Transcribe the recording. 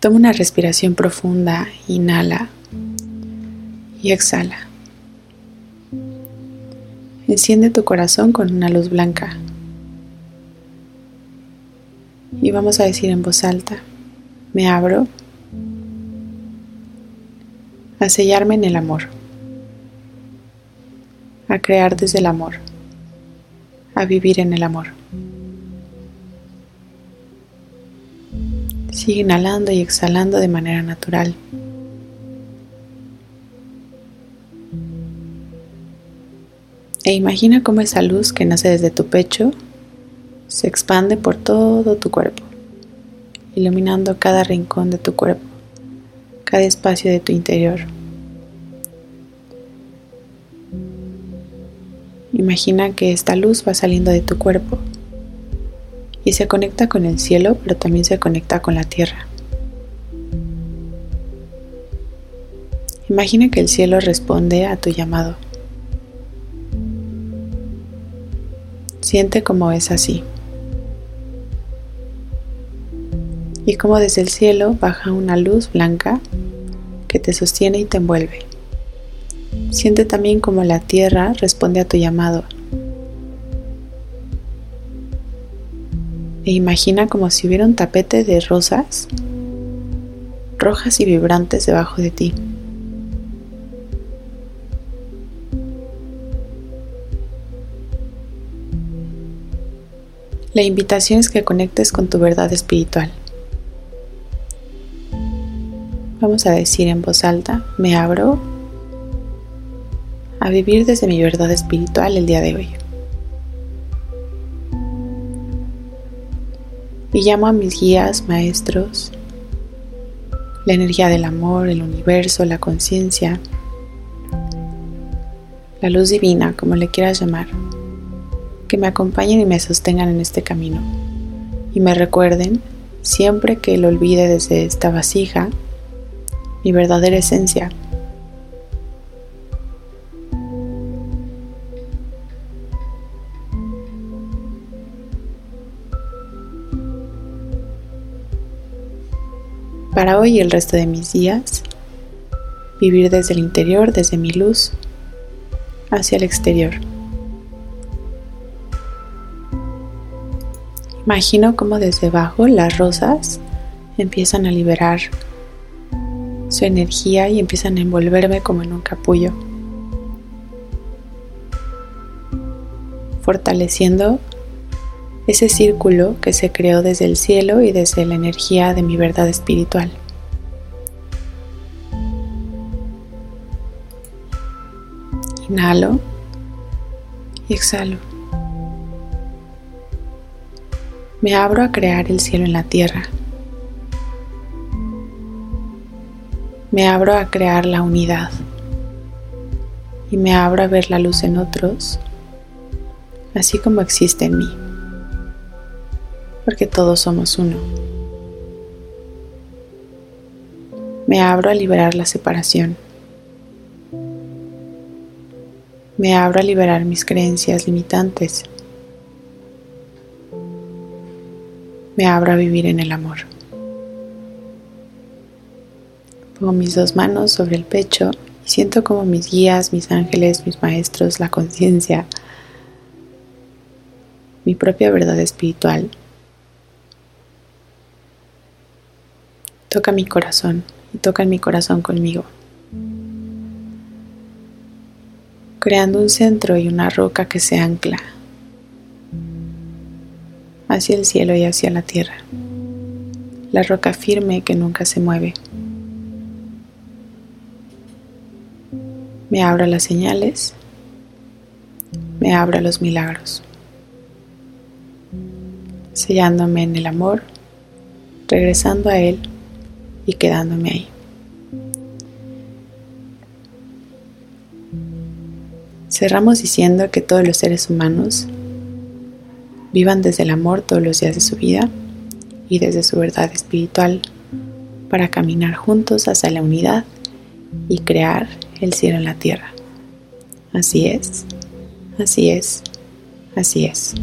Toma una respiración profunda, inhala y exhala. Enciende tu corazón con una luz blanca. Y vamos a decir en voz alta, me abro a sellarme en el amor, a crear desde el amor, a vivir en el amor. Sigue inhalando y exhalando de manera natural. E imagina cómo esa luz que nace desde tu pecho se expande por todo tu cuerpo, iluminando cada rincón de tu cuerpo, cada espacio de tu interior. Imagina que esta luz va saliendo de tu cuerpo y se conecta con el cielo, pero también se conecta con la tierra. Imagina que el cielo responde a tu llamado. Siente como es así. Y como desde el cielo baja una luz blanca que te sostiene y te envuelve. Siente también como la tierra responde a tu llamado e imagina como si hubiera un tapete de rosas rojas y vibrantes debajo de ti. La invitación es que conectes con tu verdad espiritual. Vamos a decir en voz alta, me abro a vivir desde mi verdad espiritual el día de hoy. Y llamo a mis guías, maestros, la energía del amor, el universo, la conciencia, la luz divina, como le quieras llamar, que me acompañen y me sostengan en este camino. Y me recuerden siempre que lo olvide desde esta vasija mi verdadera esencia para hoy y el resto de mis días, vivir desde el interior, desde mi luz, hacia el exterior. Imagino como desde abajo las rosas empiezan a liberar su energía y empiezan a envolverme como en un capullo, fortaleciendo ese círculo que se creó desde el cielo y desde la energía de mi verdad espiritual. Inhalo y exhalo. Me abro a crear el cielo en la tierra. Me abro a crear la unidad. Y me abro a ver la luz en otros, así como existe en mí porque todos somos uno. Me abro a liberar la separación. Me abro a liberar mis creencias limitantes. Me abro a vivir en el amor. Pongo mis dos manos sobre el pecho y siento como mis guías, mis ángeles, mis maestros, la conciencia, mi propia verdad espiritual Toca mi corazón y toca mi corazón conmigo. Creando un centro y una roca que se ancla hacia el cielo y hacia la tierra. La roca firme que nunca se mueve. Me abro las señales, me abro los milagros, sellándome en el amor, regresando a Él y quedándome ahí. Cerramos diciendo que todos los seres humanos vivan desde el amor todos los días de su vida y desde su verdad espiritual para caminar juntos hacia la unidad y crear el cielo en la tierra. Así es, así es, así es.